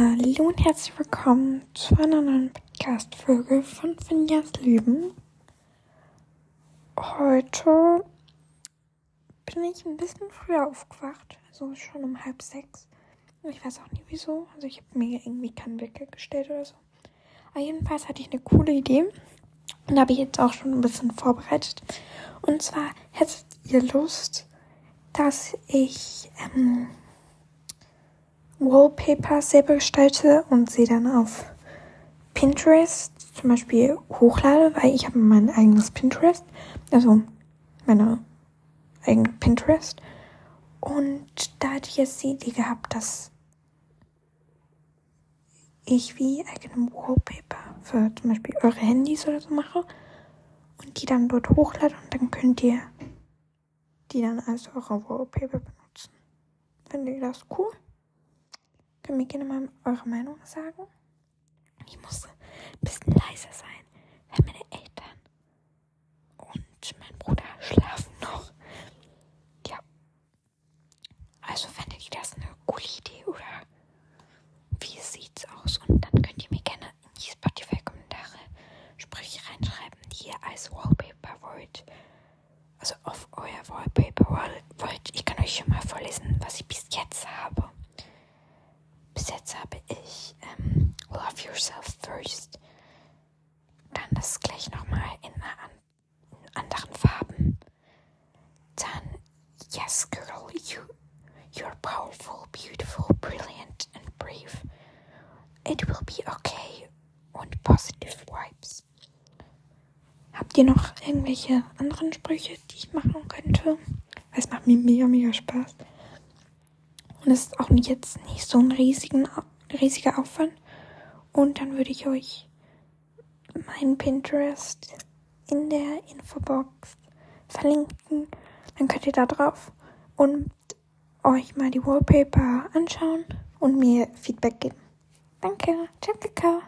Hallo und herzlich willkommen zu einer neuen Podcast-Folge von Finjas Leben. Heute bin ich ein bisschen früher aufgewacht, also schon um halb sechs. Ich weiß auch nicht wieso, also ich habe mir irgendwie keinen Wecker gestellt oder so. Aber jedenfalls hatte ich eine coole Idee und habe ich jetzt auch schon ein bisschen vorbereitet. Und zwar hättet ihr Lust, dass ich ähm, Wallpaper selber gestalte und sie dann auf Pinterest zum Beispiel hochlade, weil ich habe mein eigenes Pinterest, also meine eigene Pinterest. Und da hatte ich jetzt die Idee gehabt, dass ich wie eigene Wallpaper für zum Beispiel eure Handys oder so mache und die dann dort hochlade und dann könnt ihr die dann als eure Wallpaper benutzen. Findet ihr das cool? Könnt mir gerne mal eure Meinung sagen. Ich muss ein bisschen leiser sein, weil meine Eltern und mein Bruder schlafen noch. Ja. Also findet ihr das eine coole Idee oder wie sieht's aus? Und dann könnt ihr mir gerne in die Spotify-Kommentare Sprüche reinschreiben, die ihr als Wallpaper wollt. Also auf euer Wallpaper wollt. Ich kann euch schon mal vorlesen, was ich bis jetzt habe bis jetzt habe ich ähm, Love Yourself First. Dann das gleich nochmal in, in anderen Farben. Dann Yes Girl, you, you're powerful, beautiful, brilliant and brave. It will be okay. Und Positive Vibes. Habt ihr noch irgendwelche anderen Sprüche, die ich machen könnte? Es macht mir mega, mega Spaß. Und es ist auch jetzt nicht so ein riesigen, riesiger Aufwand. Und dann würde ich euch meinen Pinterest in der Infobox verlinken. Dann könnt ihr da drauf und euch mal die Wallpaper anschauen und mir Feedback geben. Danke. Ciao, Kakao.